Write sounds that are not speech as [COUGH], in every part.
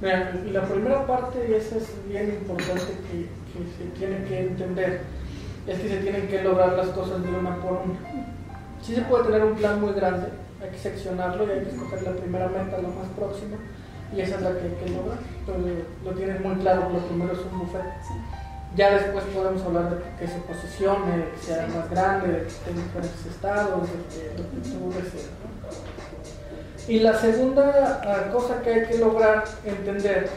Mira, la primera parte, y esa es bien importante que, que se tiene que entender, es que se tienen que lograr las cosas de una por una. Sí se puede tener un plan muy grande, hay que seccionarlo y hay que escoger la primera meta, la más próxima, y esa es la que hay que lograr. Pero lo tienes muy claro, lo primero es un buffet. Ya después podemos hablar de que se posicione, que sea más grande, de que esté en diferentes estados, de que que tú desees. ¿no? Y la segunda ah, cosa que hay que lograr entender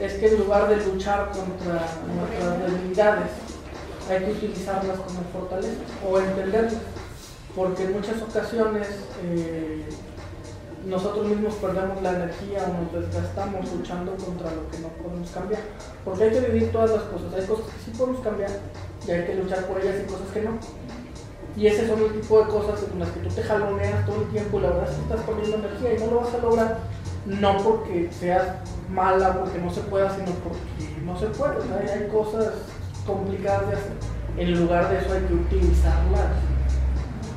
es que en lugar de luchar contra nuestras debilidades, hay que utilizarlas como fortalezas o entenderlas, porque en muchas ocasiones eh, nosotros mismos perdemos la energía o nos desgastamos luchando contra lo que no podemos cambiar. Porque hay que vivir todas las cosas. Hay cosas que sí podemos cambiar y hay que luchar por ellas y cosas que no. Y ese son el tipo de cosas en las que tú te jaloneas todo el tiempo y la verdad es que estás poniendo energía y no lo vas a lograr. No porque seas mala, porque no se pueda, sino porque no se puede. Hay, hay cosas complicadas de hacer. En lugar de eso hay que utilizarlas.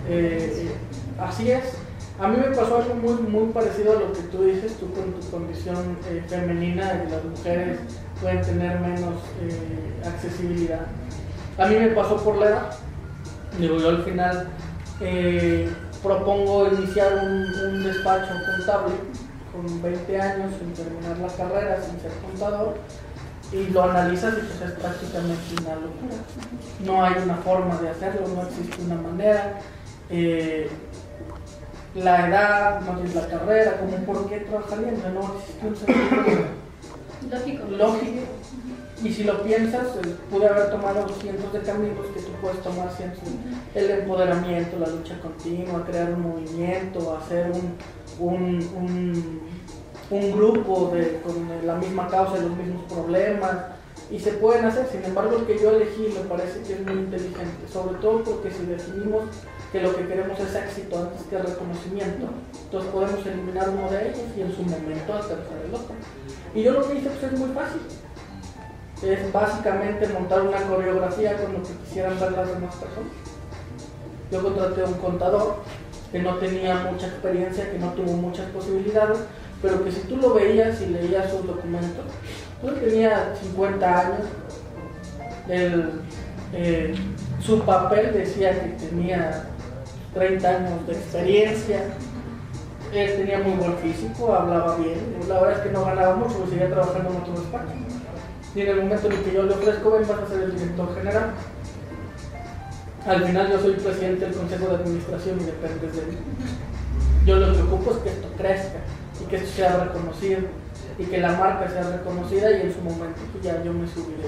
Eh, así es. A mí me pasó algo muy, muy parecido a lo que tú dices, tú con tu condición eh, femenina, que las mujeres pueden tener menos eh, accesibilidad. A mí me pasó por la edad. Digo, yo al final eh, propongo iniciar un, un, despacho contable con 20 años sin terminar la carrera, sin ser contador, y lo analizas y pues es prácticamente una locura. No hay una forma de hacerlo, no existe una manera. Eh, la edad, no es la carrera, como por qué trabajaría, no existe un sentido lógico. lógico. Y si lo piensas, eh, pude haber tomado cientos de caminos que tú puedes tomar cientos. El empoderamiento, la lucha continua, crear un movimiento, hacer un, un, un, grupo de, con la misma causa y los mismos problemas. Y se pueden hacer, sin embargo, el que yo elegí me parece que es muy inteligente, sobre todo porque si definimos que lo que queremos es éxito antes que reconocimiento, entonces podemos eliminar uno de ellos y en su momento alcanzar el otro. Y yo lo que hice pues, es muy fácil. Es básicamente montar una coreografía lo que quisieran ver las demás personas. Yo contraté a un contador que no tenía mucha experiencia, que no tuvo muchas posibilidades, pero que si tú lo veías y leías sus documentos, él tenía 50 años, el, eh, su papel decía que tenía 30 años de experiencia, él tenía muy buen físico, hablaba bien, la verdad es que no ganaba mucho, porque seguía trabajando en otro despacho. Y en el momento en el que yo le ofrezco, ven, vas a ser el director general. Al final yo soy presidente del Consejo de Administración y dependes de mí. Yo lo que ocupo es que esto crezca y que esto sea reconocido y que la marca sea reconocida y en su momento pues ya yo me subiré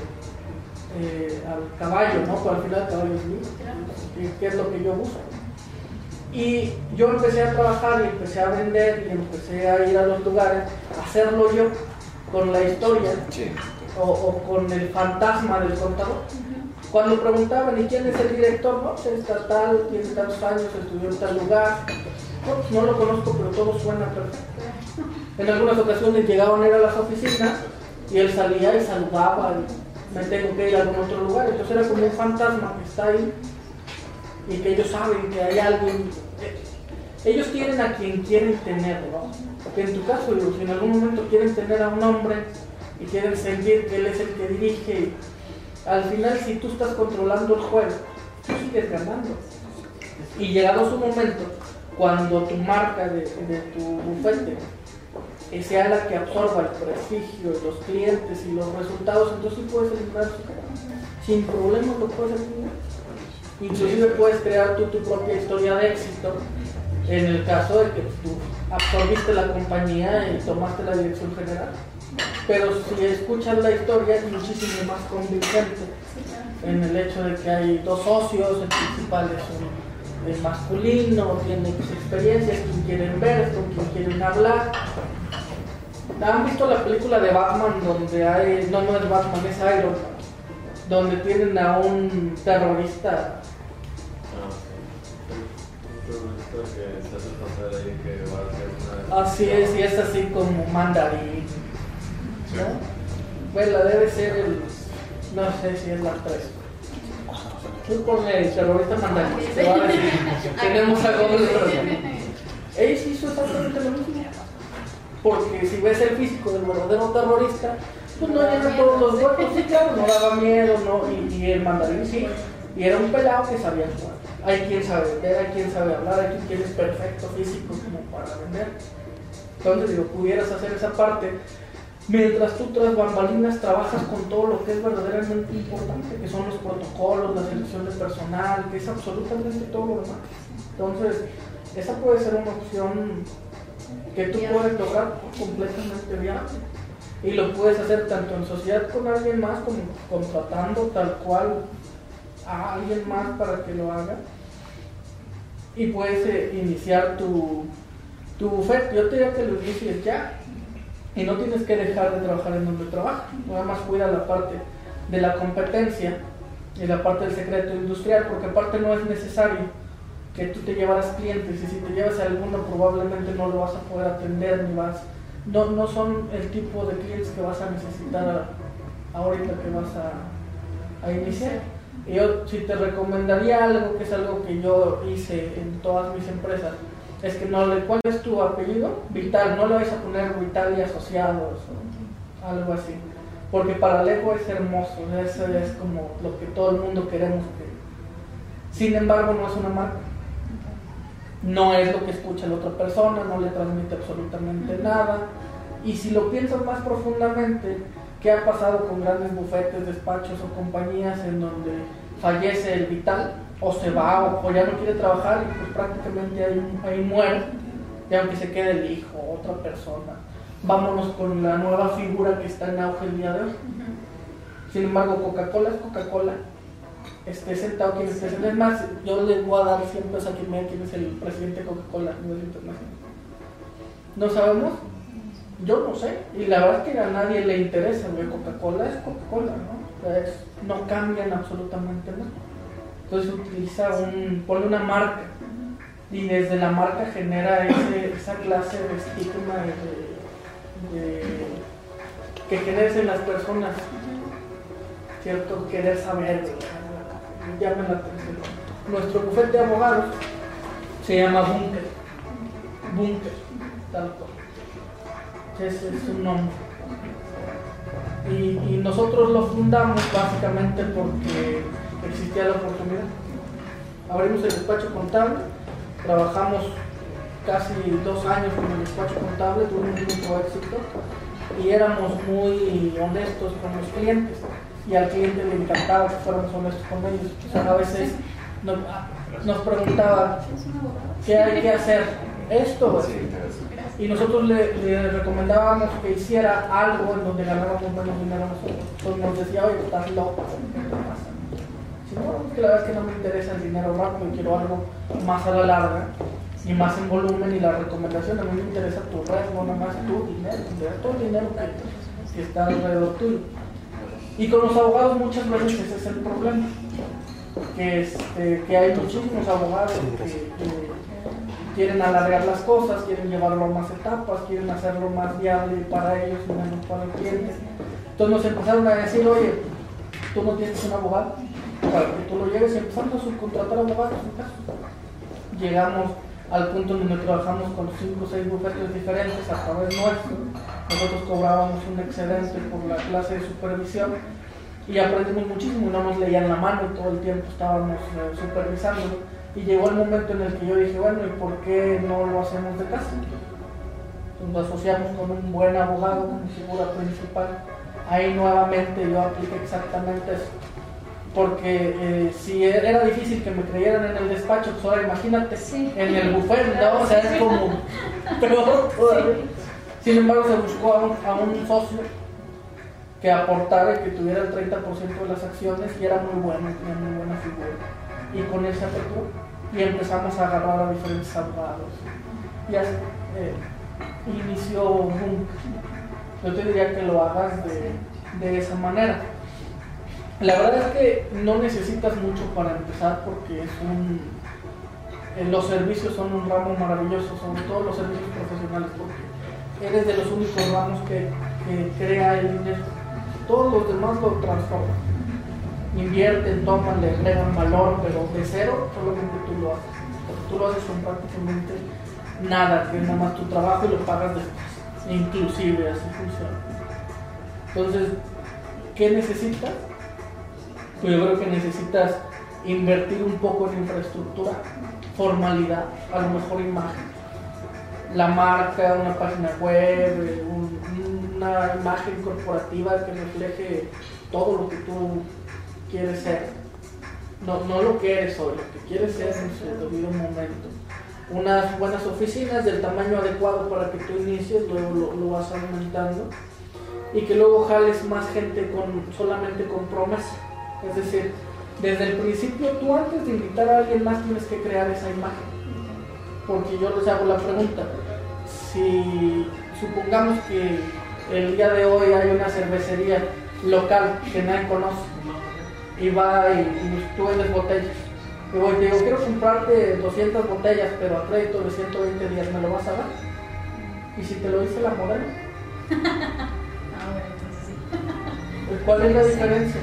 eh, al caballo, ¿no? Pero al final el caballo es mío, que es lo que yo busco. Y yo empecé a trabajar y empecé a vender y empecé a ir a los lugares, a hacerlo yo con la historia Sí. O, con el fantasma del contador. Cuando preguntaban, ¿y quién es el director? No, pues está tal, tiene tantos años, estudió en tal lugar. No, pues no lo conozco, pero todo suena perfecto. En algunas ocasiones llegaban a a las oficinas y él salía y saludaba y me tengo que ir a algún otro lugar. Entonces era como un fantasma que está ahí y que ellos saben que hay alguien. Ellos tienen a quien quieren tener, ¿no? Porque en tu caso, digo, si en algún momento quieren tener a un hombre y quieren sentir que él es el que dirige, al final si tú estás controlando el juego, tú sigues ganando. Y llegado su momento, cuando tu marca de, de tu bufete sea la que absorba el prestigio, los clientes y los resultados, entonces sí puedes eliminar su cara. Sin problemas lo puedes eliminar. Inclusive puedes crear tú tu propia historia de éxito en el caso de que tú absorbiste la compañía y tomaste la dirección general. Pero si escuchas la historia es muchísimo más convincente en el hecho de que hay dos socios, el principal es, un, es masculino, tiene experiencias, quien quieren ver, con quien quieren hablar. ¿Han visto la película de Batman donde hay, no, no es Batman, es Iron Man, donde tienen a un terrorista Así es, y es así como mandarín. ¿No? Bueno, debe ser el. No sé si es la 3. Tú ponle terrorista mandarín. Te va a decir, [LAUGHS] tenemos algo de Ellos hizo exactamente lo mismo. Porque si ves el físico del verdadero terrorista, pues no llena todos los huecos, sí, claro, no daba miedo, no, y, el mandarín sí, y era un pelado que sabía jugar. Hay quien sabe vender, hay quien sabe hablar, hay quien es perfecto físico como para vender. Entonces, digo, pudieras hacer esa parte mientras tú tras bambalinas trabajas con todo lo que es verdaderamente importante, que son los protocolos, la selección de personal, que es absolutamente todo lo demás. Entonces, esa puede ser una opción que tú puedes lograr completamente viable. Y lo puedes hacer tanto en sociedad con alguien más como contratando tal cual a alguien más para que lo haga. Y puedes eh, iniciar tu, tu. Yo te diría que lo inicies ya. Y no tienes que dejar de trabajar en donde trabajas. Nada más cuida la parte de la competencia y la parte del secreto industrial, porque aparte no es necesario que tú te llevaras clientes y si te llevas a alguno probablemente no lo vas a poder atender ni vas no, no son el tipo de clientes que vas a necesitar ahorita que vas a, a iniciar yo si te recomendaría algo que es algo que yo hice en todas mis empresas es que no le cuál es tu apellido vital no le vais a poner vital y asociados o algo así. Porque para Lego es hermoso eso es como lo que todo el mundo queremos que sin embargo no es una marca. No es lo que escucha la otra persona, no le transmite absolutamente nada. Y si lo piensas más profundamente, ¿qué ha pasado con grandes bufetes, despachos o compañías en donde fallece el vital o se va o, ya no quiere trabajar y pues prácticamente ahí, muere, y aunque se quede el hijo, otra persona? Vámonos con la nueva figura que está en auge el día de hoy. Sin embargo, Coca-Cola es Coca-Cola esté sentado quien esté sentado. Es más, yo les voy a dar siempre a quien me quién es el presidente de Coca-Cola a nivel internacional. ¿No sabemos? Yo no sé. Y la verdad es que a nadie le interesa, Coca-Cola es Coca-Cola, ¿no? No cambian absolutamente nada. Entonces utiliza un, pone una marca y desde la marca genera esa clase de estigma de, que genera en las personas, ¿cierto? Querer saber, llame la atención. Nuestro bufete de abogados se llama Bunker. Bunker, tal cual. Ese es su nombre. Y, nosotros lo fundamos básicamente porque existía la oportunidad. Abrimos el despacho contable, trabajamos casi dos años con el despacho contable, tuvimos mucho éxito y éramos muy honestos con los clientes y al cliente le encantaba que fuéramos honestos con ellos. O sea, a veces nos, preguntaba, ¿qué hay que hacer? Esto. Y nosotros le, recomendábamos que hiciera algo en donde ganáramos menos dinero nosotros. Entonces nos decía, oye, estás loco. Si no, que la verdad es que no me interesa el dinero rápido, quiero algo más a la larga y más en volumen y la recomendación a mí me interesa tu red, nada más tu dinero, todo el dinero que, que está alrededor tuyo. Y con los abogados muchas veces ese es el problema, que, este, que hay muchísimos abogados que, quieren alargar las cosas, quieren llevarlo a más etapas, quieren hacerlo más viable para ellos y menos para el cliente. Entonces nos empezaron a decir, oye, tú no tienes un abogado para que tú lo lleves y empezamos a subcontratar abogados en caso. Llegamos al punto donde trabajamos con cinco o seis bufetes diferentes a través nuestro nosotros cobrábamos un excedente por la clase de supervisión y aprendimos muchísimo, no nos leían la mano y todo el tiempo estábamos eh, supervisando. Y llegó el momento en el que yo dije, bueno, ¿y por qué no lo hacemos de casa? nos asociamos con un buen abogado como figura principal. Ahí nuevamente yo apliqué exactamente eso. Porque eh, si era difícil que me creyeran en el despacho, pues ahora imagínate en el buffet, ¿no? O sea, es como peor todavía. Sin embargo, se buscó a un, socio que aportara y que tuviera el 30% de las acciones y era muy bueno, tenía muy buena figura. Y con ese apertura y empezamos a agarrar a diferentes abogados. Y así eh, inició un Yo te diría que lo hagas de, esa manera. La verdad es que no necesitas mucho para empezar porque es un, eh, los servicios son un ramo maravilloso, sobre todo los servicios profesionales, porque eres de los únicos ramos que, crea el dinero. Todos los demás lo transforman. Invierten, toman, le agregan valor, pero de cero solamente tú lo haces. Porque tú lo haces con prácticamente nada, que nada más tu trabajo y lo pagas después. Inclusive así funciona. Entonces, ¿qué necesitas? Pues yo creo que necesitas invertir un poco en infraestructura, formalidad, a lo mejor imagen. La marca, una página web, una imagen corporativa que refleje todo lo que tú quieres ser. No, no lo que eres hoy, lo que quieres ser en su debido momento. Unas buenas oficinas del tamaño adecuado para que tú inicies, luego lo, lo vas aumentando y que luego jales más gente con solamente con promesa. Es decir, desde el principio tú antes de invitar a alguien más tienes que crear esa imagen. Porque yo les hago la pregunta, si supongamos que el día de hoy hay una cervecería local que nadie conoce y va y, y tú vendes botellas. Y voy te digo, quiero comprarte 200 botellas, pero a crédito de 120 días, ¿me lo vas a dar? ¿Y si te lo dice la modelo? [LAUGHS] Ah, bueno, entonces sí. ¿Cuál es la diferencia?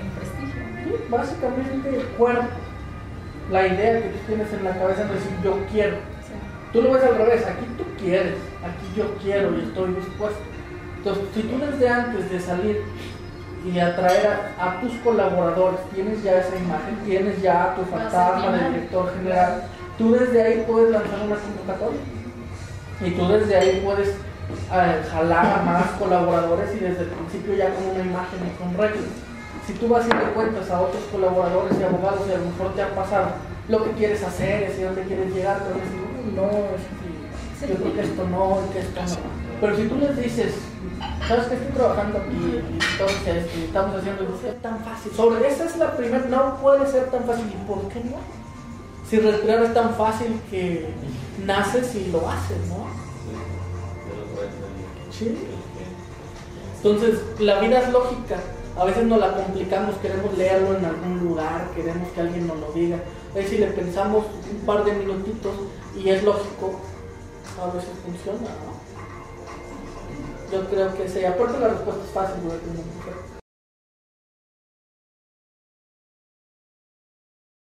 En prestigio. Sí, básicamente el cuerpo, la idea que tú tienes en la cabeza de decir yo quiero. Sí. Tú lo ves al revés, aquí tú quieres, aquí yo quiero y estoy dispuesto. Entonces, si tú desde antes de salir y atraer a, a tus colaboradores, tienes ya esa imagen, tienes ya a tu fantasma de director general, tú desde ahí puedes lanzar una convocatoria. Y tú desde ahí puedes eh, jalar a más colaboradores y desde el principio ya con una imagen y con reglas. Si tú vas y le cuentas a otros colaboradores y abogados y a lo mejor te han pasado lo que quieres hacer, y dónde quieres llegar, pero les digo, "Uy, no, es que yo creo que esto no, que esto no. Pero si tú les dices, sabes que estoy trabajando aquí, entonces estamos haciendo, es tan fácil. Sobre esa es la primera, no puede ser tan fácil. ¿Y por qué no? Si respirar es tan fácil que naces y lo haces, ¿no? Sí. Entonces, la vida es lógica. A veces nos la complicamos, queremos leerlo en algún lugar, queremos que alguien nos lo diga. Veces si le pensamos un par de minutitos y es lógico, a veces funciona, ¿no? Yo creo que sí. Aparte la respuesta es fácil, güey.